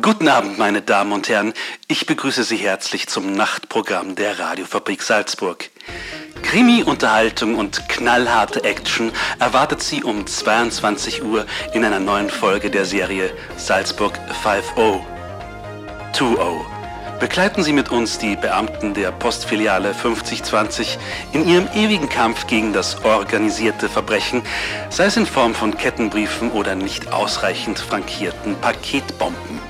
Guten Abend, meine Damen und Herren. Ich begrüße Sie herzlich zum Nachtprogramm der Radiofabrik Salzburg. Krimi, Unterhaltung und knallharte Action erwartet Sie um 22 Uhr in einer neuen Folge der Serie Salzburg 5.0. 2.0. Begleiten Sie mit uns die Beamten der Postfiliale 5020 in ihrem ewigen Kampf gegen das organisierte Verbrechen, sei es in Form von Kettenbriefen oder nicht ausreichend frankierten Paketbomben.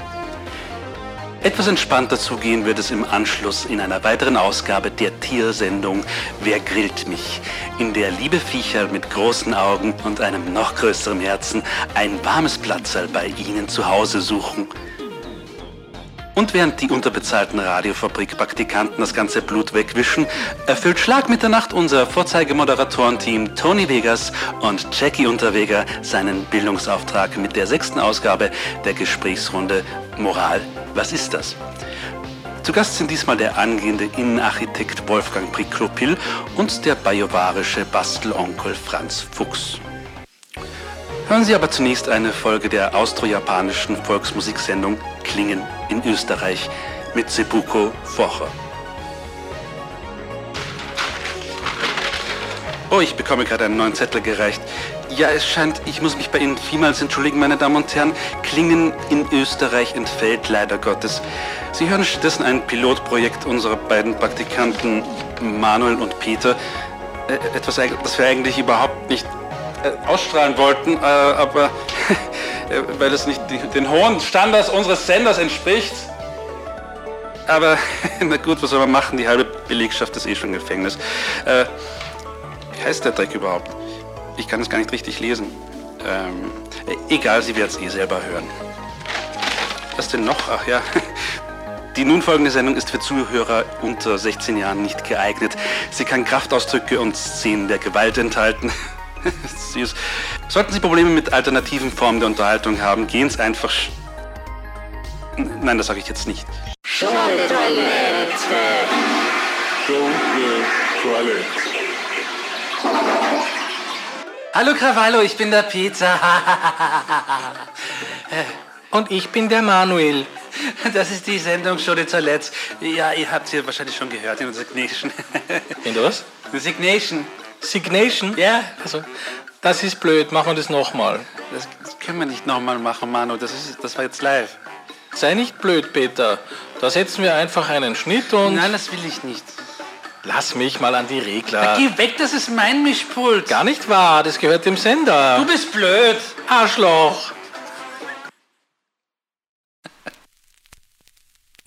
Etwas entspannter zugehen wird es im Anschluss in einer weiteren Ausgabe der Tiersendung Wer grillt mich? In der liebe Viecher mit großen Augen und einem noch größeren Herzen ein warmes Platzerl bei Ihnen zu Hause suchen. Und während die unterbezahlten Radiofabrik-Praktikanten das ganze Blut wegwischen, erfüllt Schlag Mitternacht unser Vorzeigemoderatorenteam Tony Vegas und Jackie Unterweger seinen Bildungsauftrag mit der sechsten Ausgabe der Gesprächsrunde Moral, was ist das? Zu Gast sind diesmal der angehende Innenarchitekt Wolfgang Priklopil und der bajovarische Bastelonkel Franz Fuchs. Hören Sie aber zunächst eine Folge der austro-japanischen Volksmusiksendung Klingen in Österreich mit Sebuko Focher. Oh, ich bekomme gerade einen neuen Zettel gereicht. Ja, es scheint, ich muss mich bei Ihnen vielmals entschuldigen, meine Damen und Herren. Klingen in Österreich entfällt leider Gottes. Sie hören stattdessen ein Pilotprojekt unserer beiden Praktikanten Manuel und Peter. Äh, etwas, das wir eigentlich überhaupt nicht äh, ausstrahlen wollten, äh, aber weil es nicht den hohen Standards unseres Senders entspricht. Aber na gut, was soll man machen? Die halbe Belegschaft ist eh schon im Gefängnis. Äh, wie heißt der Dreck überhaupt? Ich kann es gar nicht richtig lesen. Ähm, egal, Sie werden es eh selber hören. Was denn noch? Ach ja. Die nun folgende Sendung ist für Zuhörer unter 16 Jahren nicht geeignet. Sie kann Kraftausdrücke und Szenen der Gewalt enthalten. Süß. Sollten Sie Probleme mit alternativen Formen der Unterhaltung haben, gehen Sie einfach. Nein, das sage ich jetzt nicht. Schunke Toilette. Schunke Toilette. Hallo Krawallo, ich bin der Peter. Und ich bin der Manuel. Das ist die Sendung de Toilette. Ja, ihr habt sie wahrscheinlich schon gehört in der Signation. In was? Signation. Signation? Ja. Also, das ist blöd, machen wir das nochmal. Das, das können wir nicht nochmal machen, Manu. Das, ist, das war jetzt live. Sei nicht blöd, Peter. Da setzen wir einfach einen Schnitt und... Nein, das will ich nicht. Lass mich mal an die Regler. Da geh weg, das ist mein Mischpult. Gar nicht wahr, das gehört dem Sender. Du bist blöd. Arschloch.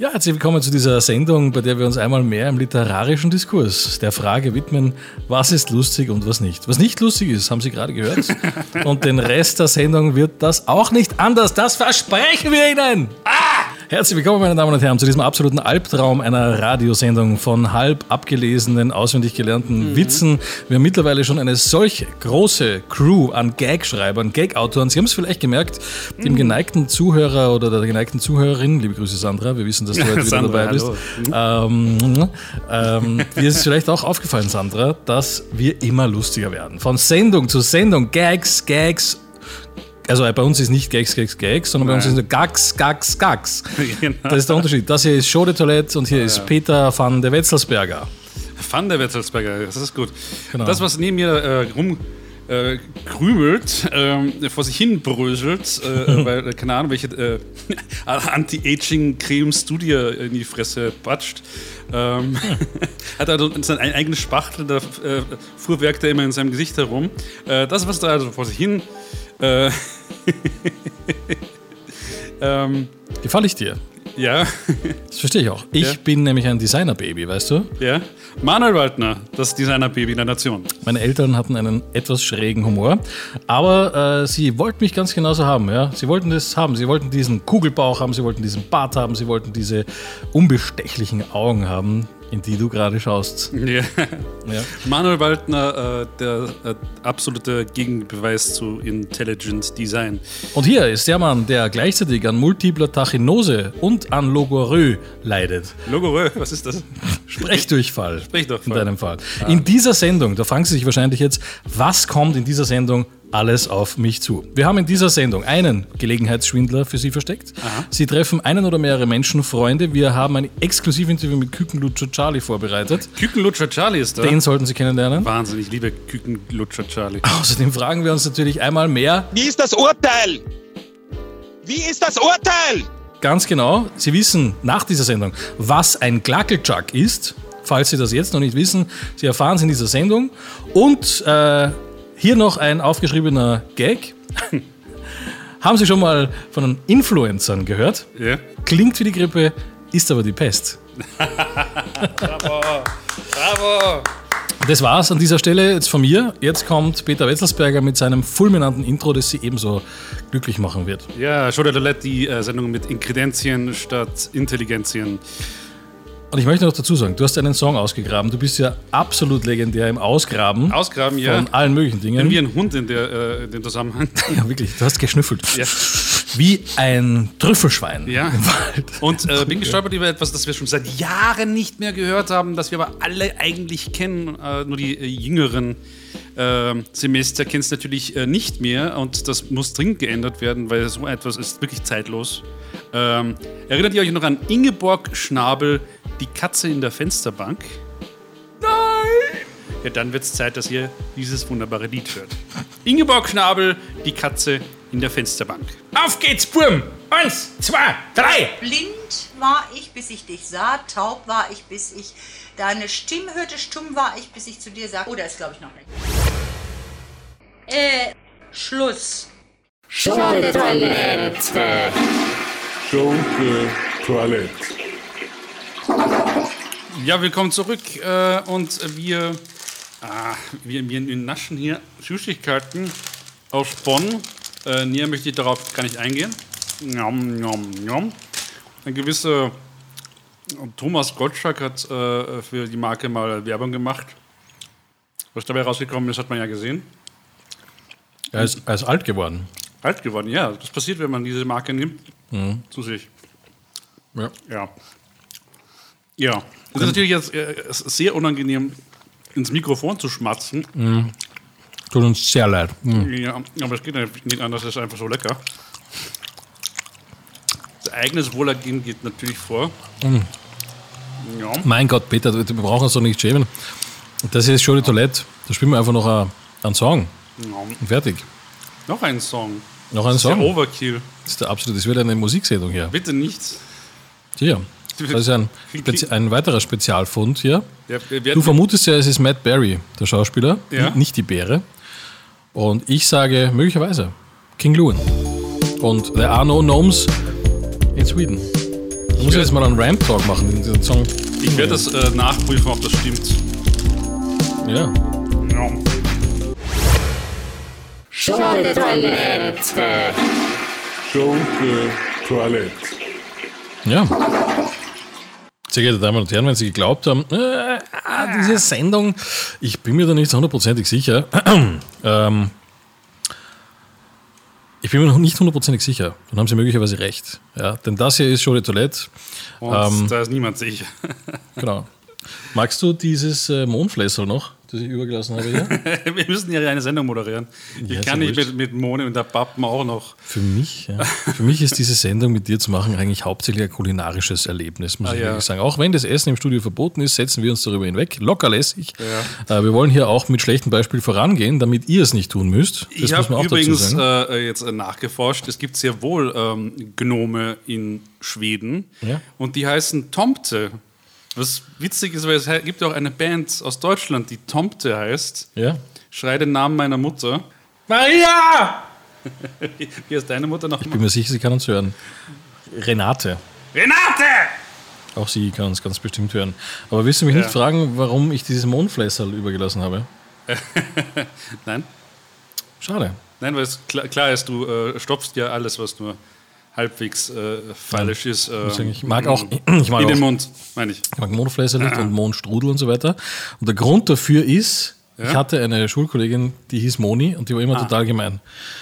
Ja, herzlich willkommen zu dieser Sendung, bei der wir uns einmal mehr im literarischen Diskurs der Frage widmen, was ist lustig und was nicht. Was nicht lustig ist, haben Sie gerade gehört. Und den Rest der Sendung wird das auch nicht anders. Das versprechen wir Ihnen. Ah! Herzlich willkommen, meine Damen und Herren, zu diesem absoluten Albtraum einer Radiosendung von halb abgelesenen, auswendig gelernten mhm. Witzen. Wir haben mittlerweile schon eine solch große Crew an Gagschreibern, Gag-Autoren. Sie haben es vielleicht gemerkt, dem mhm. geneigten Zuhörer oder der geneigten Zuhörerin, liebe Grüße Sandra, wir wissen, dass du heute wieder dabei bist. Ähm, ähm, dir ist vielleicht auch aufgefallen, Sandra, dass wir immer lustiger werden. Von Sendung zu Sendung, Gags, Gags also bei uns ist nicht Gags, Gags, Gags, sondern Nein. bei uns ist es Gags, Gags, Gags. Genau. Das ist der Unterschied. Das hier ist Show de Toilette und hier ja, ist Peter van der Wetzelsberger. Van der Wetzelsberger, das ist gut. Genau. Das, was neben mir äh, rum äh, krümelt, äh, vor sich hin bröselt, äh, weil, äh, keine Ahnung, welche äh, Anti-Aging-Cremes du dir in die Fresse patscht. Ähm, hat also sein eigenes Spachtel, da äh, fuhrwerkt er immer in seinem Gesicht herum. das, was da also vor sich hin äh, ähm, Gefalle ich dir? Ja. Das verstehe ich auch. Ich ja. bin nämlich ein Designer-Baby, weißt du? Ja. Manuel Waldner, das Designer-Baby der Nation. Meine Eltern hatten einen etwas schrägen Humor, aber äh, sie wollten mich ganz genauso haben. Ja? Sie wollten das haben. Sie wollten diesen Kugelbauch haben, sie wollten diesen Bart haben, sie wollten diese unbestechlichen Augen haben, in die du gerade schaust. Ja. ja. Manuel Waldner, äh, der äh, absolute Gegenbeweis zu Intelligent Design. Und hier ist der Mann, der gleichzeitig an multipler Tachinose und an Logorö leidet. Logorö, was ist das? Sprechdurchfall. Sprechdurchfall. In deinem Fall. Ah. In dieser Sendung, da fragen Sie sich wahrscheinlich jetzt, was kommt in dieser Sendung alles auf mich zu. Wir haben in dieser Sendung einen Gelegenheitsschwindler für Sie versteckt. Sie treffen einen oder mehrere Menschenfreunde. Wir haben ein Exklusivinterview mit Kükenlutscher Charlie vorbereitet. Kükenlutscher Charlie ist da. Den sollten Sie kennenlernen. Wahnsinn, ich liebe Kükenlutscher Charlie. Außerdem fragen wir uns natürlich einmal mehr, Wie ist das Urteil? Wie ist das Urteil? ganz genau, Sie wissen nach dieser Sendung, was ein Glackelchuck ist. Falls Sie das jetzt noch nicht wissen, Sie erfahren es in dieser Sendung. Und äh, hier noch ein aufgeschriebener Gag. Haben Sie schon mal von Influencern gehört? Ja? Klingt wie die Grippe, ist aber die Pest. Bravo! Das war's an dieser Stelle jetzt von mir. Jetzt kommt Peter Wetzelsberger mit seinem fulminanten Intro, das Sie ebenso glücklich machen wird. Ja, Show der Toilette, die äh, Sendung mit Inkredenzien statt Intelligenzien. Und ich möchte noch dazu sagen, du hast einen Song ausgegraben. Du bist ja absolut legendär im Ausgraben Ausgraben, ja. von allen möglichen Bin Dingen. wie ein Hund in, der, äh, in dem Zusammenhang. Ja, wirklich, du hast geschnüffelt. ja. Wie ein Trüffelschwein Ja. im Wald. Und äh, bin gestolpert über etwas, das wir schon seit Jahren nicht mehr gehört haben, das wir aber alle eigentlich kennen. Äh, nur die äh, jüngeren äh, Semester kennen es natürlich äh, nicht mehr und das muss dringend geändert werden, weil so etwas ist wirklich zeitlos. Ähm, erinnert ihr euch noch an Ingeborg Schnabel, die Katze in der Fensterbank? Nein! Ja, dann wird es Zeit, dass ihr dieses wunderbare Lied hört. Ingeborg Schnabel, die Katze in der Fensterbank. Auf geht's, Burm! Eins, zwei, drei! Blind war ich, bis ich dich sah, taub war ich, bis ich deine Stimme hörte, stumm war ich, bis ich zu dir sagte. Oh, da ist, glaube ich, noch nicht. Äh, Schluss. Schunke Toilette. Ja, willkommen zurück äh, und wir, ah, wir, wir, naschen hier Süßigkeiten aus Bonn. Äh, näher möchte ich darauf gar nicht eingehen. Njom, njom, njom. Ein gewisser Thomas Gottschalk hat äh, für die Marke mal Werbung gemacht. Was dabei rausgekommen ist, hat man ja gesehen. Er ist, er ist alt geworden. Alt geworden, ja. Das passiert, wenn man diese Marke nimmt. Zu sich. Ja. Ja. Ja. Es ist natürlich jetzt äh, es ist sehr unangenehm, ins Mikrofon zu schmatzen. Tut uns sehr leid. Hm. Ja, aber es geht nicht anders, es ist einfach so lecker. Das eigenes Wohlergehen geht natürlich vor. Ja. Mein Gott, Peter, wir brauchen uns doch nicht schämen. Das hier ist Show die Toilette. Da spielen wir einfach noch ein- einen Song. ja. Und fertig. Noch ein Song. Noch einen Song. Overkill. Das ist der absolute, das wird eine Musiksendung hier. Bitte nicht. Hier. Das ist ein, Spezi ein weiterer Spezialfund hier. Ja, Du vermutest ja, es ist Matt Berry, der Schauspieler, Ja. nicht die Bäre. Und ich sage möglicherweise King Lewin. Und There Are No Gnomes in Sweden. Ich muss jetzt mal einen Ramp Talk machen, diesen Song. ich werde das äh, nachprüfen, ob das stimmt. Ja. Ja. Schunke Toilette. Ja. Sehr geehrte Damen und Herren, wenn Sie geglaubt haben, äh, ah, diese Sendung, ich bin mir da nicht hundertprozentig sicher. ähm, ich bin mir noch nicht hundertprozentig sicher. Dann haben Sie möglicherweise recht. Ja, denn das hier ist Show de Toilette. Und Ähm. da ist niemand sicher. Genau. Magst du dieses äh, Mondflässel noch, das ich übergelassen habe hier? Wir müssen ja eine Sendung moderieren. Ja, ich kann ja nicht mit, mit Mone und der Pappen auch noch. Für mich, ja. Für mich ist diese Sendung mit dir zu machen eigentlich hauptsächlich ein kulinarisches Erlebnis, muss Ah, ich ja. wirklich sagen. Auch wenn das Essen im Studio verboten ist, setzen wir uns darüber hinweg. Locker lässig. Äh, wir wollen hier auch mit schlechtem Beispiel vorangehen, damit ihr es nicht tun müsst. Das ich muss habe man auch übrigens dazu sagen. äh, jetzt äh, nachgeforscht. Es gibt sehr wohl ähm, Gnome in Schweden Ja. und die heißen Tomte. Was witzig ist, weil es gibt ja auch eine Band aus Deutschland, die Tomte heißt. ja. Schrei den Namen meiner Mutter. Maria! Wie heißt deine Mutter noch? Ich bin mir sicher, sie kann uns hören. Renate. Renate! Auch sie kann uns ganz bestimmt hören. Aber willst du mich Ja. nicht fragen, warum ich dieses Mondflässel übergelassen habe? Nein? Schade. Nein, weil es klar, klar ist, du äh, stopfst ja alles, was nur halbwegs äh, falsch ist. Äh, ich mag auch- ich mag in den Mund, meine ich. Ich mag Mondfläser nicht und Mondstrudel und so weiter. Und der Grund dafür ist, ich Ja? hatte eine Schulkollegin, die hieß Moni und die war immer total gemein.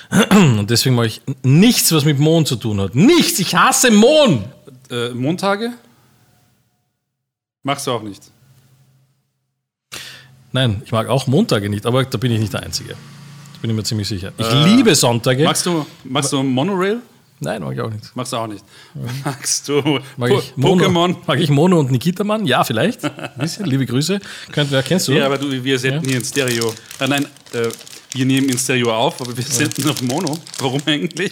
Und deswegen mache ich nichts, was mit Mond zu tun hat. Nichts! Ich hasse Mond! Äh, Montage? Machst du auch nicht. Nein, ich mag auch Montage nicht, aber da bin ich nicht der Einzige. bin ich mir ziemlich sicher. Ich liebe Sonntage. Magst du, magst du Monorail? Nein, mag ich auch nicht. Magst du auch nicht. Magst du Mag Po- Pokémon? Mag ich Mono und Nikita Mann? Ja, vielleicht. Ein bisschen, liebe Grüße. Könnt, wer kennst du? Ja, aber du, wir senden hier in Stereo. Äh, nein, äh, wir nehmen in Stereo auf, aber wir senden auf Mono. Warum eigentlich?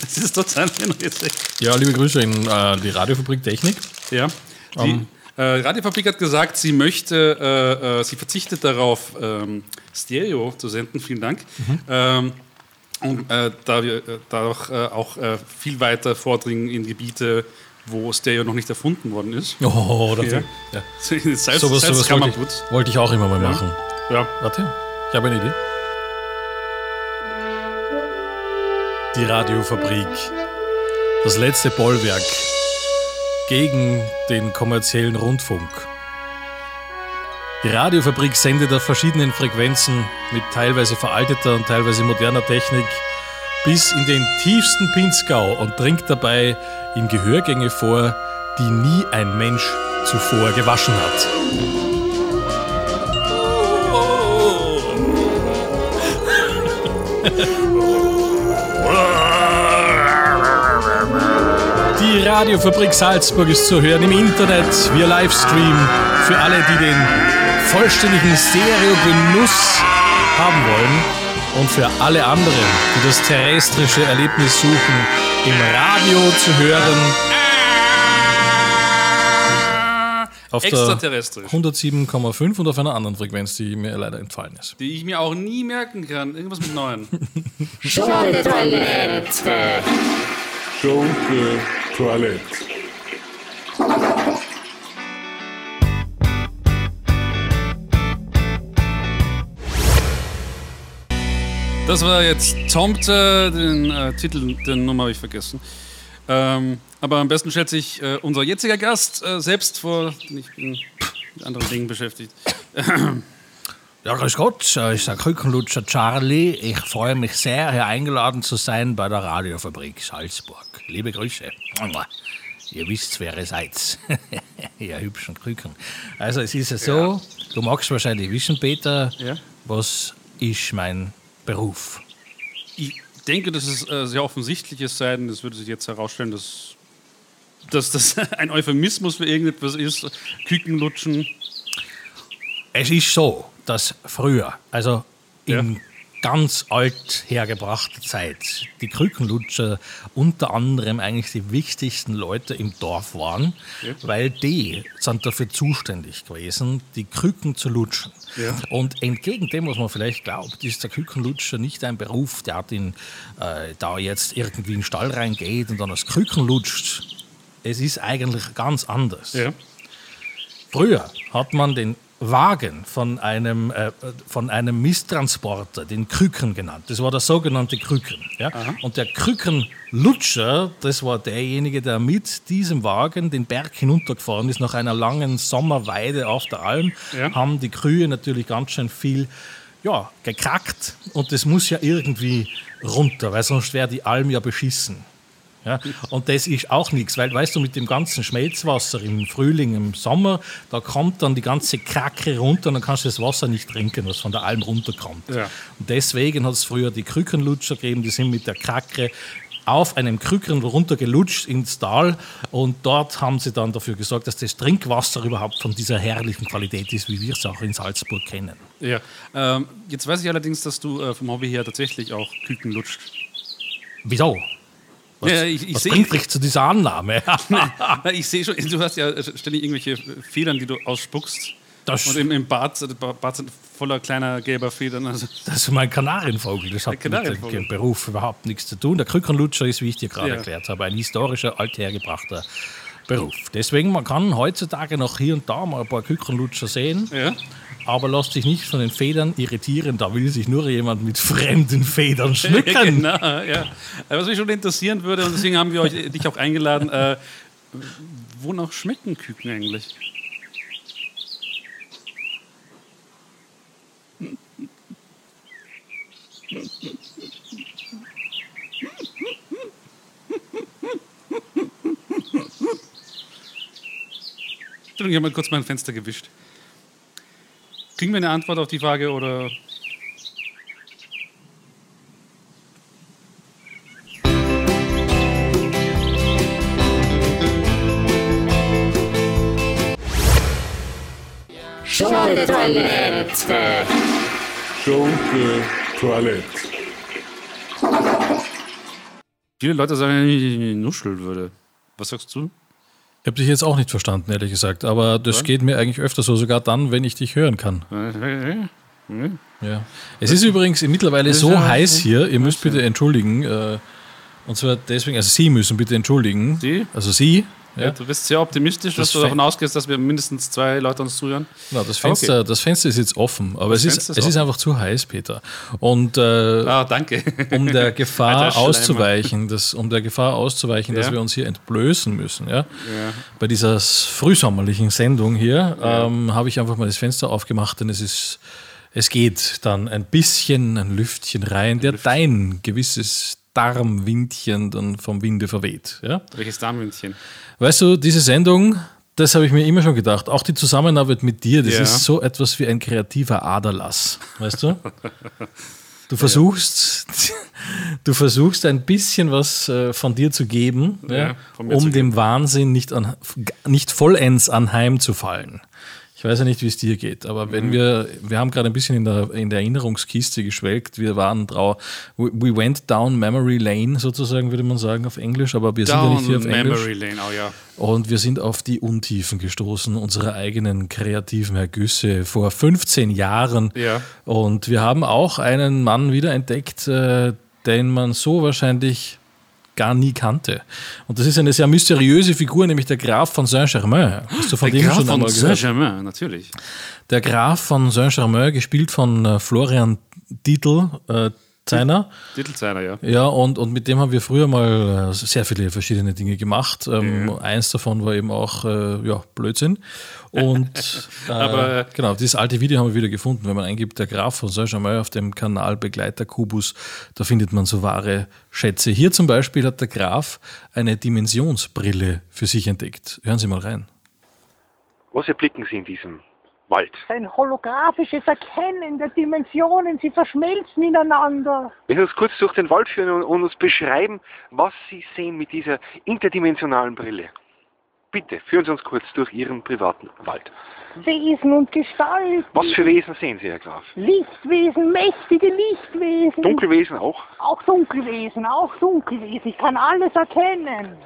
Das ist total hinrichtig. Ja, liebe Grüße in äh, die Radiofabrik Technik. Ja. Die äh, Radiofabrik hat gesagt, sie möchte, äh, äh, sie verzichtet darauf, ähm, Stereo zu senden. Vielen Dank. Ähm, und äh, da wir äh, dadurch äh, auch äh, viel weiter vordringen in Gebiete, wo Stereo noch nicht erfunden worden ist. Oh, das Ja. ja. Salz, Sowas, sowas wollte, Salzkammergut. ich, wollte ich auch immer mal machen. Ja. Warte, ich habe eine Idee. Die Radiofabrik. Das letzte Bollwerk gegen den kommerziellen Rundfunk. Die Radiofabrik sendet auf verschiedenen Frequenzen mit teilweise veralteter und teilweise moderner Technik bis in den tiefsten Pinzgau und dringt dabei in Gehörgänge vor, die nie ein Mensch zuvor gewaschen hat. Die Radiofabrik Salzburg ist zu hören im Internet, via Livestream. Für alle, die den vollständigen Stereo-Genuss haben wollen. Und für alle anderen, die das terrestrische Erlebnis suchen, im Radio zu hören. Auf der Extraterrestrisch. 107,5 und auf einer anderen Frequenz, die mir leider entfallen ist. Die ich mir auch nie merken kann. Irgendwas mit neun. Schunke Toilette. Das war jetzt Tomte, den äh, Titel, den Nummer habe ich vergessen. Ähm, aber am besten stellt sich äh, unser jetziger Gast äh, selbst vor. Ich bin mit anderen Dingen beschäftigt. Ja, grüß Gott, äh, ich der Krückenlutscher Charlie. Ich freue mich sehr, hier eingeladen zu sein bei der Radiofabrik Salzburg. Liebe Grüße. Ihr wisst, wer ihr seid. ihr hübschen Krücken. Also, es ist ja so, du magst wahrscheinlich wissen, Peter, Ja. was ist mein Beruf? Ich denke, dass es äh, sehr offensichtliches sei, denn es würde sich jetzt herausstellen, dass, dass das ein Euphemismus für irgendetwas ist. Kükenlutschen. Es ist so, dass früher, also Ja. Ganz alt hergebrachter Zeit, die Krückenlutscher unter anderem eigentlich die wichtigsten Leute im Dorf waren, weil die sind dafür zuständig gewesen, die Krücken zu lutschen. Ja. Und entgegen dem, was man vielleicht glaubt, ist der Krückenlutscher nicht ein Beruf, der hat ihn, äh, da jetzt irgendwie in den Stall reingeht und dann das Krücken lutscht. Es ist eigentlich ganz anders. Ja. Früher hat man den Wagen von einem, äh, von einem Misttransporter, den Krücken genannt. Das war der sogenannte Krücken. Ja? Und der Krückenlutscher, das war derjenige, der mit diesem Wagen den Berg hinuntergefahren ist nach einer langen Sommerweide auf der Alm. Ja. Haben die Kühe natürlich ganz schön viel ja, gekrackt und das muss ja irgendwie runter, weil sonst wäre die Alm ja beschissen. Ja, und das ist auch nichts, weil, weißt du, mit dem ganzen Schmelzwasser im Frühling, im Sommer, da kommt dann die ganze Kracke runter und dann kannst du das Wasser nicht trinken, was von der Alm runterkommt. Ja. Und deswegen hat es früher die Krückenlutscher gegeben, die sind mit der Kracke auf einem Krücken runtergelutscht ins Tal und dort haben sie dann dafür gesorgt, dass das Trinkwasser überhaupt von dieser herrlichen Qualität ist, wie wir es auch in Salzburg kennen. ja. Ähm, jetzt weiß ich allerdings, dass du äh, vom Hobby her tatsächlich auch Küken lutscht. Wieso? Was, Ja, ich- ich was bringt dich zu dieser Annahme? Na, ich sehe schon, du hast ja ständig irgendwelche Federn, die du ausspuckst. Das- Und im, im Bad, das Bad sind voller kleiner gelber Federn. Also, Das ist mein Kanarienvogel. Das hat Der mit Kanarienvogel. dem Beruf überhaupt nichts zu tun. Der Krückenlutscher ist, wie ich dir gerade Ja. erklärt habe, ein historischer, althergebrachter Beruf. Deswegen, man kann heutzutage noch hier und da mal ein paar Krückenlutscher sehen, ja. Aber lass dich nicht von den Federn irritieren. Da will sich nur jemand mit fremden Federn schmücken. Genau, ja. Äh, Was mich schon interessieren würde, und deswegen haben wir euch, dich auch eingeladen, äh, wonach schmecken Küken eigentlich? Entschuldigung, ich habe mal kurz mein Fenster gewischt. Kriegen wir eine Antwort auf die Frage oder Schunke-Toilette. Schunke-Toilette. Viele Leute sagen, wenn ich nuscheln würde. Was sagst du? Ich habe dich jetzt auch nicht verstanden, ehrlich gesagt, aber das Ja? geht mir eigentlich öfter so, sogar dann, wenn ich dich hören kann. Ja. Es ist übrigens mittlerweile so heiß hier, ihr müsst bitte entschuldigen, äh, und zwar deswegen, also Sie müssen bitte entschuldigen. Sie? Also Sie. Ja. Ja. du bist sehr optimistisch, dass Das du davon ausgehst, dass wir mindestens zwei Leute uns zuhören. Genau, das, Fenster, okay. das Fenster ist jetzt offen, aber es, ist, Fenster ist es ist einfach zu heiß, Peter. Und äh, Ah, danke. um der Gefahr Alter auszuweichen, dass, um der Gefahr auszuweichen, dass Ja. wir uns hier entblößen müssen, ja, bei dieser frühsommerlichen Sendung hier, ähm, habe ich einfach mal das Fenster aufgemacht, denn es ist, es geht dann ein bisschen ein Lüftchen rein, der dein gewisses Darmwindchen dann vom Winde verweht, ja. Welches Damenmündchen? Weißt du, diese Sendung, das habe ich mir immer schon gedacht. Auch die Zusammenarbeit mit dir, das Ja. ist so etwas wie ein kreativer Aderlass. Weißt du? Du versuchst, du versuchst ein bisschen was äh, von dir zu geben, Ja, ja, um zu dem Wahnsinn nicht, an, nicht vollends anheimzufallen. Ich weiß ja nicht, wie es dir geht, aber wenn Mhm. wir, wir haben gerade ein bisschen in der, in der Erinnerungskiste geschwelgt, wir waren trau, we, we went down memory lane sozusagen, würde man sagen auf Englisch, aber wir sind ja nicht hier auf Down Englisch. Memory Lane, oh ja. Und wir sind auf die Untiefen gestoßen, unserer eigenen kreativen Ergüsse vor 15 Jahren. Ja. Und wir haben auch einen Mann wiederentdeckt, äh, den man so wahrscheinlich gar nie kannte. Und das ist eine sehr mysteriöse Figur, nämlich der Graf von Saint-Germain. Hast du von Der dem Graf schon von? Saint-Germain, natürlich. Der Graf von Saint-Germain, gespielt von äh, Florian Dietl, seiner. Titelzeiler, ja. Ja, und, und mit dem haben wir früher mal äh, sehr viele verschiedene Dinge gemacht. Ähm, Eins davon war eben auch äh, ja, Blödsinn. Und äh, Aber- genau, dieses alte Video haben wir wieder gefunden. Wenn man eingibt, der Graf von Saint-Germain auf dem Kanal Begleiter Kubus, da findet man so wahre Schätze. Hier zum Beispiel hat der Graf eine Dimensionsbrille für sich entdeckt. Hören Sie mal rein. Was erblicken Sie in diesem Wald? Ein holographisches Erkennen der Dimensionen, sie verschmelzen ineinander. Wenn Sie uns kurz durch den Wald führen und, und uns beschreiben, was Sie sehen mit dieser interdimensionalen Brille. Bitte, führen Sie uns kurz durch Ihren privaten Wald. Wesen und Gestalt. Was für Wesen sehen Sie, Herr Graf? Lichtwesen, mächtige Lichtwesen. Dunkelwesen auch? Auch Dunkelwesen, auch Dunkelwesen. Ich kann alles erkennen.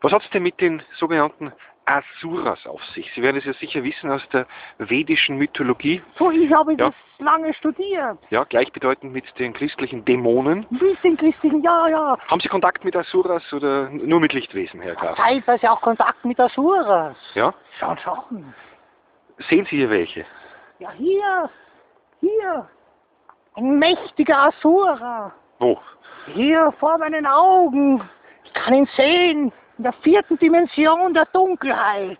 Was hat es denn mit den sogenannten Asuras auf sich? Sie werden es ja sicher wissen aus der vedischen Mythologie. So, ich habe Ja. das lange studiert. Ja, gleichbedeutend mit den christlichen Dämonen. Wie den christlichen, ja, ja. Haben Sie Kontakt mit Asuras oder nur mit Lichtwesen, Herr Graf? Teilweise auch Kontakt mit Asuras. Ja? Schon, schon. Sehen Sie hier welche? Ja, hier, hier. Ein mächtiger Asura. Wo? Hier vor meinen Augen. Ich kann ihn sehen. In der vierten Dimension der Dunkelheit.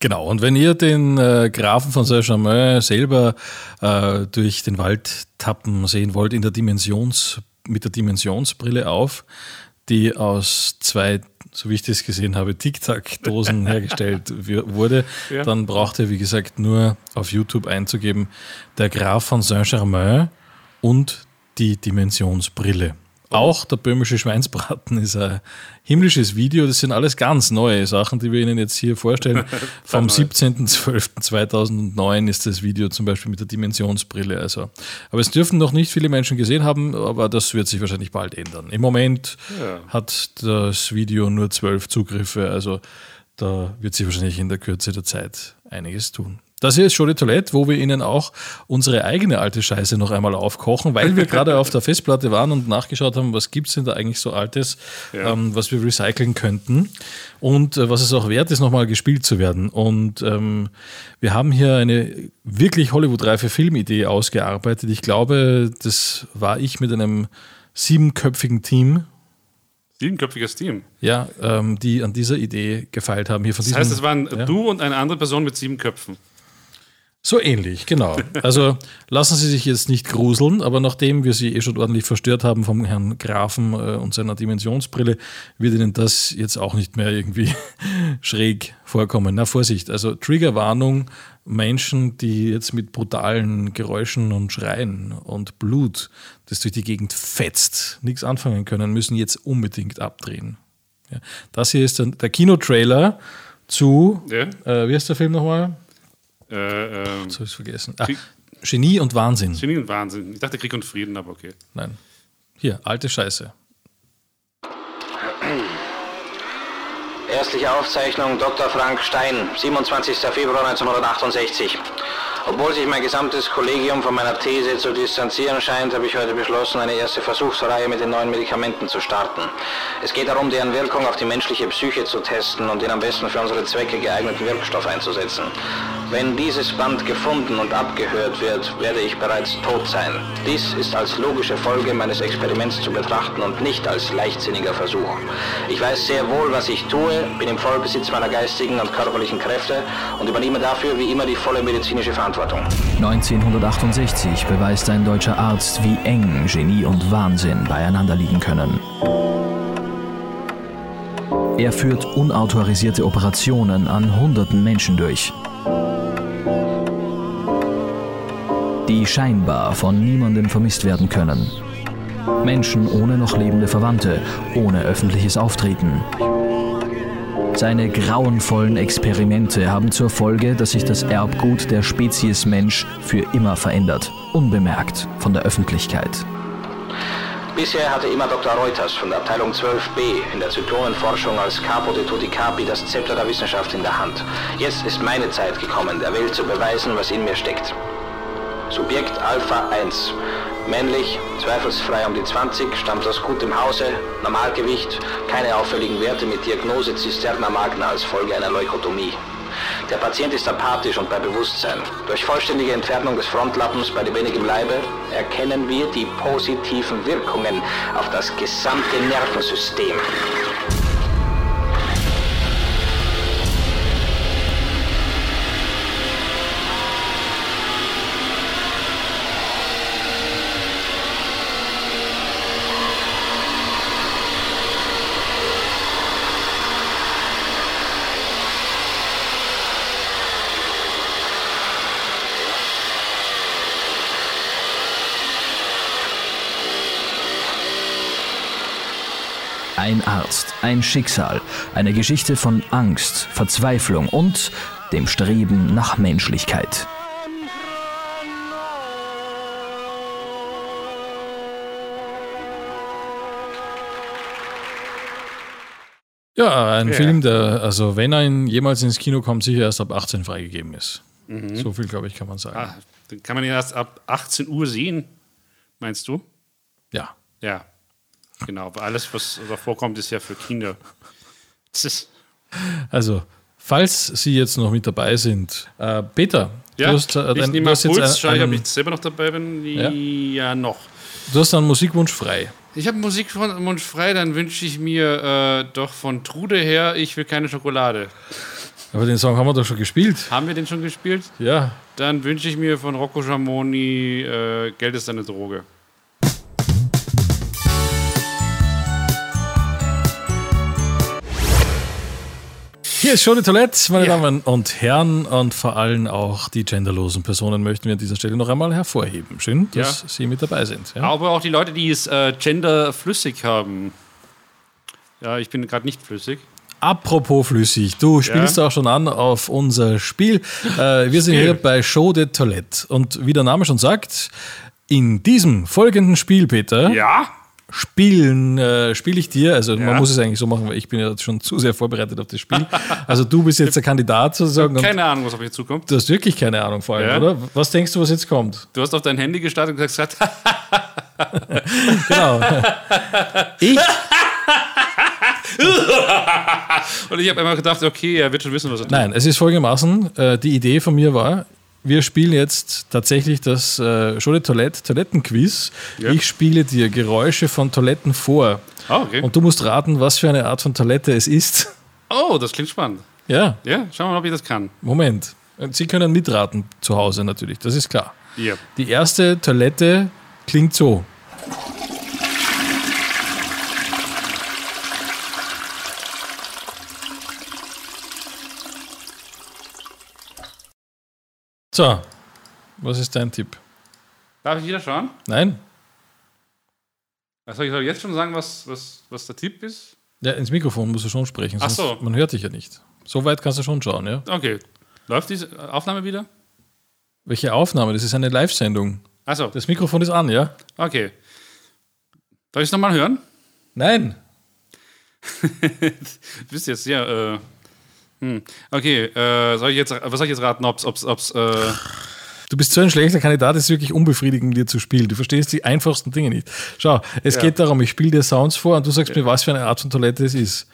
Genau, und wenn ihr den äh, Grafen von Saint-Germain selber äh, durch den Wald tappen sehen wollt, in der Dimensions, mit der Dimensionsbrille auf, die aus zwei, so wie ich das gesehen habe, Tic-Tac-Dosen hergestellt wurde, Ja. dann braucht ihr, wie gesagt, nur auf YouTube einzugeben, der Graf von Saint-Germain und die Dimensionsbrille. Auch der böhmische Schweinsbraten ist ein himmlisches Video. Das sind alles ganz neue Sachen, die wir Ihnen jetzt hier vorstellen. Vom 17.12.2009 ist das Video zum Beispiel mit der Dimensionsbrille. Also, aber es dürfen noch nicht viele Menschen gesehen haben, aber das wird sich wahrscheinlich bald ändern. Im Moment Ja. hat das Video nur zwölf Zugriffe, also da wird sich wahrscheinlich in der Kürze der Zeit einiges tun. Das hier ist Show de Toilette, wo wir Ihnen auch unsere eigene alte Scheiße noch einmal aufkochen, weil wir gerade auf der Festplatte waren und nachgeschaut haben, was gibt es denn da eigentlich so Altes, Ja. ähm, was wir recyceln könnten und äh, was es auch wert ist, nochmal gespielt zu werden. Und ähm, wir haben hier eine wirklich Hollywood-reife Filmidee ausgearbeitet. Ich glaube, das war ich mit einem siebenköpfigen Team, Siebenköpfiges Team. ja, ähm, die an dieser Idee gefeilt haben. Hier von Das heißt, es waren ja. du und eine andere Person mit sieben Köpfen. So ähnlich, genau. Also lassen Sie sich jetzt nicht gruseln, aber nachdem wir Sie eh schon ordentlich verstört haben vom Herrn Grafen äh, und seiner Dimensionsbrille, wird Ihnen das jetzt auch nicht mehr irgendwie schräg vorkommen. Na Vorsicht, also Triggerwarnung, Menschen, die jetzt mit brutalen Geräuschen und Schreien und Blut, das durch die Gegend fetzt, nichts anfangen können, müssen jetzt unbedingt abdrehen. Ja. Das hier ist dann der Kinotrailer zu, Ja. äh, wie heißt der Film nochmal? Äh, ähm, ich es vergessen. Ah, Genie und Wahnsinn. Genie und Wahnsinn. Ich dachte Krieg und Frieden, aber okay. Nein. Hier, alte Scheiße. Erstliche Aufzeichnung Dr. Frank Stein, 27. Februar 1968. Obwohl sich mein gesamtes Kollegium von meiner These zu distanzieren scheint, habe ich heute beschlossen, eine erste Versuchsreihe mit den neuen Medikamenten zu starten. Es geht darum, deren Wirkung auf die menschliche Psyche zu testen und den am besten für unsere Zwecke geeigneten Wirkstoff einzusetzen. Wenn dieses Band gefunden und abgehört wird, werde ich bereits tot sein. Dies ist als logische Folge meines Experiments zu betrachten und nicht als leichtsinniger Versuch. Ich weiß sehr wohl, was ich tue, bin im Vollbesitz meiner geistigen und körperlichen Kräfte und übernehme dafür wie immer die volle medizinische Verantwortung. 1968 beweist ein deutscher Arzt, wie eng Genie und Wahnsinn beieinander liegen können. Er führt unautorisierte Operationen an hunderten Menschen durch. Die scheinbar von niemandem vermisst werden können. Menschen ohne noch lebende Verwandte, ohne öffentliches Auftreten. Seine grauenvollen Experimente haben zur Folge, dass sich das Erbgut der Spezies Mensch für immer verändert, unbemerkt von der Öffentlichkeit. Bisher hatte immer Dr. Reuters von der Abteilung 12b in der Zyklonenforschung als Capo de Tutti Capi das Zepter der Wissenschaft in der Hand. Jetzt ist meine Zeit gekommen, der Welt zu beweisen, was in mir steckt. Subjekt Alpha 1. Männlich, zweifelsfrei um die 20, stammt aus gutem Hause, Normalgewicht, keine auffälligen Werte mit Diagnose Zisterna magna als Folge einer Leukotomie. Der Patient ist apathisch und bei Bewusstsein. Durch vollständige Entfernung des Frontlappens bei lebendigem Leibe erkennen wir die positiven Wirkungen auf das gesamte Nervensystem. Ein Arzt, ein Schicksal, eine Geschichte von Angst, Verzweiflung und dem Streben nach Menschlichkeit. Ja, ein ja. Film, der, also wenn er jemals ins Kino kommt, sicher erst ab 18 freigegeben ist. Mhm. So viel, glaube ich, kann man sagen. Ah, dann kann man ihn erst ab 18 Uhr sehen, meinst du? Ja. Ja. Genau, alles, was davor kommt, ist ja für Kinder. Also, falls Sie jetzt noch mit dabei sind, äh, Peter, ja, du hast, äh, ich nehme mal Puls, schau, ich, ob ich selber noch dabei bin. Ja? ja, noch. Du hast einen Musikwunsch frei. Ich habe einen Musikwunsch frei, dann wünsche ich mir äh, doch von Trude her, ich will keine Schokolade. Aber den Song haben wir doch schon gespielt. Haben wir den schon gespielt? Ja. Dann wünsche ich mir von Rocco Schamoni, äh, Geld ist eine Droge. Hier ist Show de Toilette, meine ja. Damen und Herren, und vor allem auch die genderlosen Personen möchten wir an dieser Stelle noch einmal hervorheben. Schön, dass ja. Sie mit dabei sind. Ja? Aber auch die Leute, die es äh, genderflüssig haben. Ja, ich bin gerade nicht flüssig. Apropos flüssig, du spielst ja. auch schon an auf unser Spiel. Äh, wir sind hier bei Show de Toilette. Und wie der Name schon sagt, in diesem folgenden Spiel, Peter. Ja Spielen äh, spiele ich dir, also ja. man muss es eigentlich so machen, weil ich bin ja schon zu sehr vorbereitet auf das Spiel. Also du bist jetzt der Kandidat sozusagen. Keine Ahnung, was auf mich zukommt. Du hast wirklich keine Ahnung vor allem, ja. oder? Was denkst du, was jetzt kommt? Du hast auf dein Handy gestartet und gesagt, genau. ich und ich habe einmal gedacht, okay, er wird schon wissen, was er tut. Nein, es ist folgendermaßen, äh, die Idee von mir war, wir spielen jetzt tatsächlich das äh, Schule Toilette Toilettenquiz. Ja. Ich spiele dir Geräusche von Toiletten vor. Oh, okay. Und du musst raten, was für eine Art von Toilette es ist. Oh, das klingt spannend. Ja. Ja, schauen wir mal, ob ich das kann. Moment. Sie können mitraten zu Hause natürlich, das ist klar. Ja. Die erste Toilette klingt so. So, was ist dein Tipp? Darf ich wieder schauen? Nein. Also ich soll jetzt schon sagen, was, was, was der Tipp ist? Ja, ins Mikrofon musst du schon sprechen, Ach so. man hört dich ja nicht. So weit kannst du schon schauen, ja? Okay. Läuft diese Aufnahme wieder? Welche Aufnahme? Das ist eine Live-Sendung. Achso. Das Mikrofon ist an, ja? Okay. Darf ich es nochmal hören? Nein. du bist jetzt sehr. Äh, hm. Okay, äh, soll ich jetzt, was soll ich jetzt raten, ob es. Äh, Du bist so ein schlechter Kandidat, es ist wirklich unbefriedigend, dir zu spielen. Du verstehst die einfachsten Dinge nicht. Schau, es Ja. geht darum, ich spiele dir Sounds vor und du sagst mir, was für eine Art von Toilette es ist.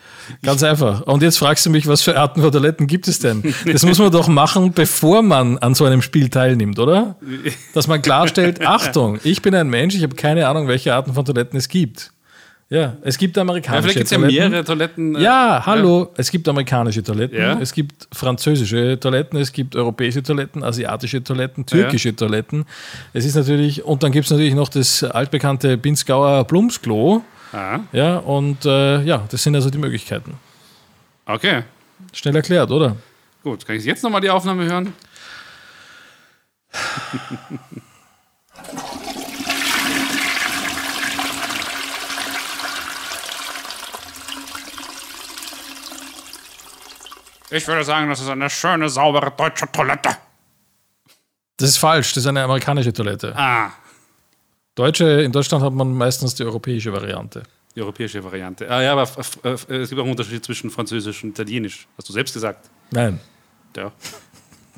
Ganz einfach. Und jetzt fragst du mich, was für Arten von Toiletten gibt es denn? Das muss man doch machen, bevor man an so einem Spiel teilnimmt, oder? Dass man klarstellt, Achtung, ich bin ein Mensch, ich habe keine Ahnung, welche Arten von Toiletten es gibt. Ja, es gibt ja, amerikanische vielleicht gibt es ja mehrere Toiletten. äh, Ja, hallo. Es gibt amerikanische Toiletten, Ja. es gibt französische Toiletten, es gibt europäische Toiletten, asiatische Toiletten, türkische Toiletten. Es ist natürlich, und dann gibt es natürlich noch das altbekannte Pinzgauer Blumsklo. Ah, Ja, und äh, ja, das sind also die Möglichkeiten. okay. Schnell erklärt, oder? Gut, kann ich jetzt nochmal die Aufnahme hören? Ich würde sagen, das ist eine schöne, saubere deutsche Toilette. Das ist falsch, das ist eine amerikanische Toilette. Ah, Deutsche, in Deutschland hat man meistens die europäische Variante. die europäische Variante. Ah ja, aber es gibt auch einen Unterschied zwischen Französisch und Italienisch. Hast du selbst gesagt. Nein. Ja.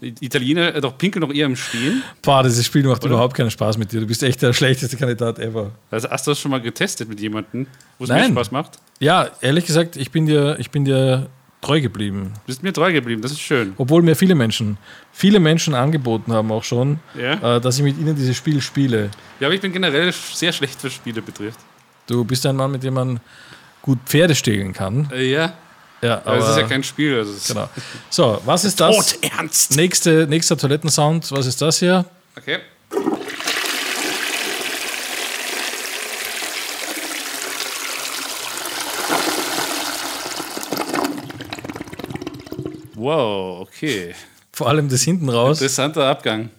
Die Italiener äh, doch pinkeln noch eher im Stehen. Boah, dieses Spiel macht überhaupt keinen Spaß mit dir. Du bist echt der schlechteste Kandidat ever. Also hast du das schon mal getestet mit jemandem, wo es. Spaß macht? Ja, ehrlich gesagt, ich bin dir, ich bin dir treu geblieben. Du bist mir treu geblieben, das ist schön. Obwohl mir viele Menschen, viele Menschen angeboten haben auch schon, Ja. äh, dass ich mit ihnen dieses Spiel spiele. Ja, aber ich bin generell sehr schlecht, was Spiele betrifft. Du bist ein Mann, mit dem man gut Pferde stehlen kann. Äh, ja. Ja, Aber es ist ja aber- kein Spiel. Also Genau. So, was ist das? Todernst. Nächste, nächster Toilettensound, was ist das hier? Okay. Wow, okay. Vor allem das hinten raus. Interessanter Abgang.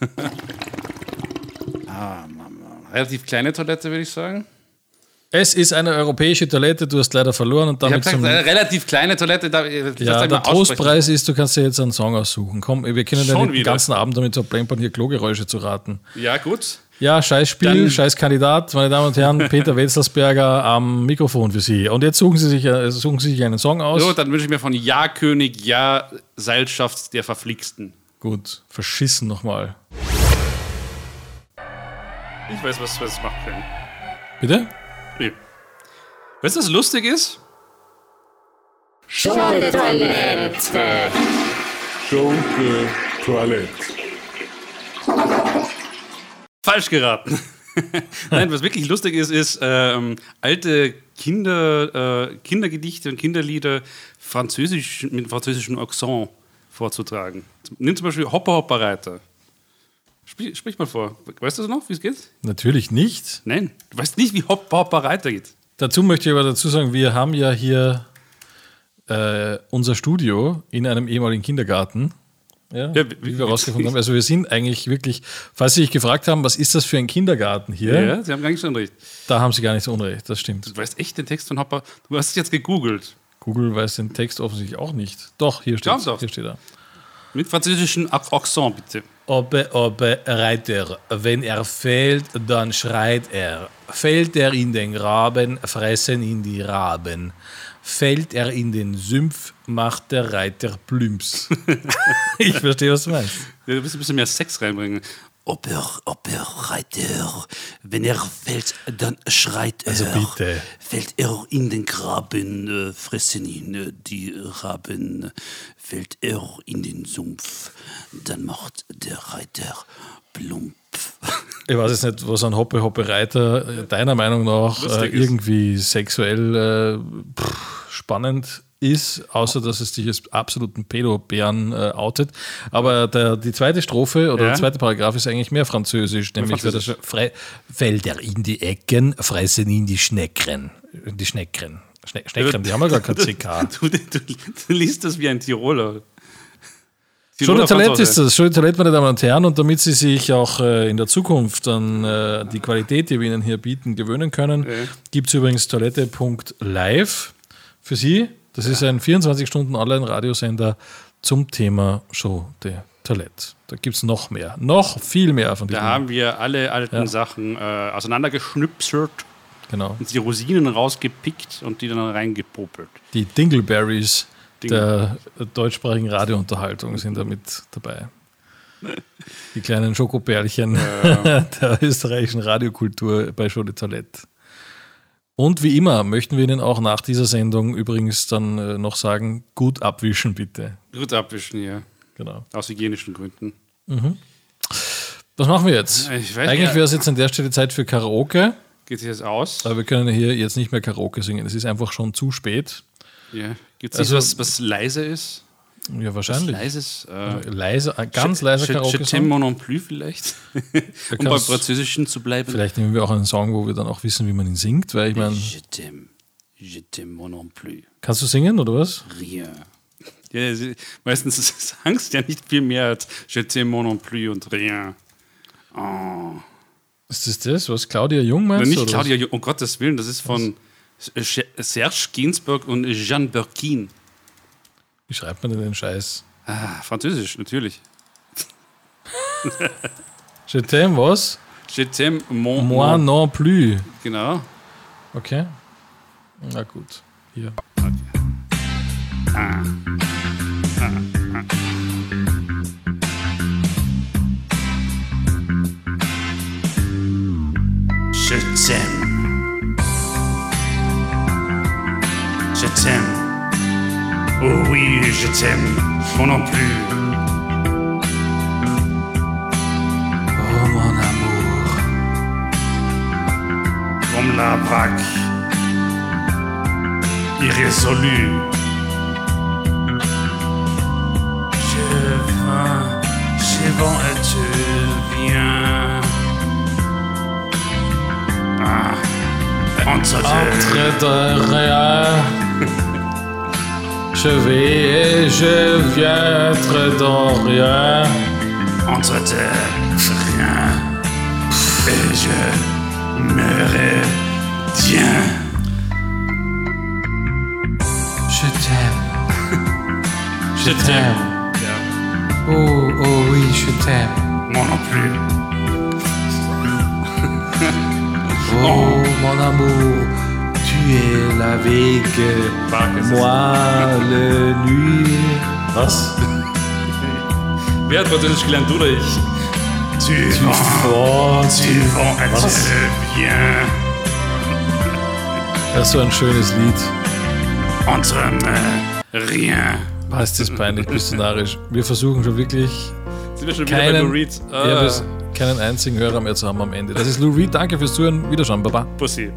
ah, Mann, Mann. Relativ kleine Toilette, würde ich sagen. Es ist eine europäische Toilette, du hast leider verloren und Ich damit gesagt, zum. eine relativ kleine Toilette. Da, ich Ja, der. Trostpreis ist, du kannst dir jetzt einen Song aussuchen. Komm, wir können ja den ganzen Abend damit verplempern, hier Klogeräusche zu raten. Ja, gut. Ja, scheiß Spiel, Dann- scheiß Kandidat, meine Damen und Herren, Peter Wetzelsberger am Mikrofon für Sie. Und jetzt suchen Sie sich, äh, suchen Sie sich einen Song aus. So, dann wünsche ich mir von Ja König, Ja Seilschaft der Verflixten. Gut, verschissen nochmal. Ich weiß, was wir jetzt machen können. Bitte? Nee. Weißt du, was lustig ist? Schunke Toilette. Schunke Toilette. Falsch geraten. Nein, was wirklich lustig ist, ist ähm, alte Kinder, äh, Kindergedichte und Kinderlieder französisch, mit französischem Akzent vorzutragen. Nimm zum Beispiel Hopper Hopper Reiter. Sprich, sprich mal vor. Weißt du noch, wie es geht? Natürlich nicht. Nein, du weißt nicht, wie Hopper Hopper Reiter geht. Dazu möchte ich aber dazu sagen, wir haben ja hier äh, unser Studio in einem ehemaligen Kindergarten. Ja, Ja, wie, wir rausgefunden haben. Also wir sind eigentlich wirklich, falls Sie sich gefragt haben, was ist das für ein Kindergarten hier, Ja, sie haben gar nicht so unrecht. da haben Sie gar nicht so unrecht, das stimmt. Du weißt echt den Text von Hopper. Du hast es jetzt gegoogelt. Google weiß den Text offensichtlich auch nicht. Doch, hier steht Ja. Hier steht er. Mit französischem Akzent, bitte. Obe, obe, Reiter. Wenn er fällt, dann schreit er. Fällt er in den Graben, fressen ihn die Raben. Fällt er in den Sümpf, macht der Reiter Plümps. ich verstehe, was du meinst. Ja, du musst ein bisschen mehr Sex reinbringen. Oper, Oper, Reiter. Wenn er fällt, dann schreit er. Also bitte. Fällt er in den Graben, äh, fressen ihn äh, die Raben. Fällt er in den Sumpf, dann macht der Reiter plump. Ich weiß jetzt nicht, was ein Hoppe Hoppe Reiter äh, deiner Meinung nach äh, irgendwie sexuell äh, pff, spannend ist, außer dass es dich als absoluten Pädobären äh, outet. Aber der, die zweite Strophe oder Ja. der zweite Paragraph ist eigentlich mehr französisch, nämlich Französisch. das frei, fällt er in die Ecken, fressen ihn die Schneckren. Die Schneckren. Schne Schneckren, die haben ja gar kein CK. Du, du, du, du liest das wie ein Tiroler. Schöne Talent ist das, schöne Talent, meine Damen und Herren. Und damit Sie sich auch äh, in der Zukunft an äh, die Qualität, die wir Ihnen hier bieten, gewöhnen können, Ja. gibt es übrigens toilette.live für Sie. Das ist ein 24-Stunden-Online-Radiosender zum Thema Show de Toilette. Da gibt es noch mehr. Noch viel mehr von Da diesen. haben wir alle alten Ja. Sachen äh, auseinandergeschnipselt Genau. und die Rosinen rausgepickt und die dann reingepopelt. Die Dingleberries Dingle- der deutschsprachigen Radiounterhaltung sind da mit dabei. Die kleinen Schokobärchen Ja. der österreichischen Radiokultur bei Show de Toilette. Und wie immer möchten wir Ihnen auch nach dieser Sendung übrigens dann äh, noch sagen, gut abwischen bitte. Gut abwischen, ja. Genau. Aus hygienischen Gründen. Mhm. Was machen wir jetzt? Eigentlich wäre es jetzt an der Stelle Zeit für Karaoke. Geht sich jetzt aus? Aber wir können hier jetzt nicht mehr Karaoke singen. Es ist einfach schon zu spät. Ja. Gibt es Also- was, was leise ist? Ja, wahrscheinlich. Was leises? Äh, Leise, ein ganz leiser Karaoke. Je t'aime non plus vielleicht. um beim Französischen zu bleiben. Vielleicht nehmen wir auch einen Song, wo wir dann auch wissen, wie man ihn singt, weil ich meine, Je t'aime. Je t'aime moi non plus. kannst du singen oder was? Rien. Ja, meistens sagst du ja nicht viel mehr als Je t'aime moi non plus und rien. Oh. Ist das das, was Claudia Jung Na, meinst? nicht Claudia, Jung, um Gottes Willen, das ist von Serge Gainsbourg und Jeanne Birkin. Was? Wie schreibt man denn den Scheiß? Ah, Französisch, natürlich. Je t'aime was? Je t'aime mon, Moi non plus. Genau. Okay. Na gut. Hier. Ah. Ah. Ah. Je t'aime. Oh oui, je t'aime. Moi non plus. Oh mon amour. Comme la braque. Irrésolu. Je viens, je vends et tu viens. Ah. Je vais et je viens être dans rien. entre deux, rien. Et je me retiens. Je t'aime. Je t'aime. Oh, oh oui, je t'aime. Moi non plus. Oh mon amour, tu es la veille, moi le nuit. Was? Wer hat Französisch gelernt, du oder ich? Tu, vas, tu tu viens. Das ist so ein schönes Lied. Entre rien. Ist das peinlich, bist du narrisch. Wir versuchen schon wirklich Sind wir schon wieder bei keinen, Lou Reed? Ah. keinen einzigen Hörer mehr zu haben am Ende. Das ist Lou Reed. Danke fürs Zuhören. Wiederschauen. Baba. Pussy.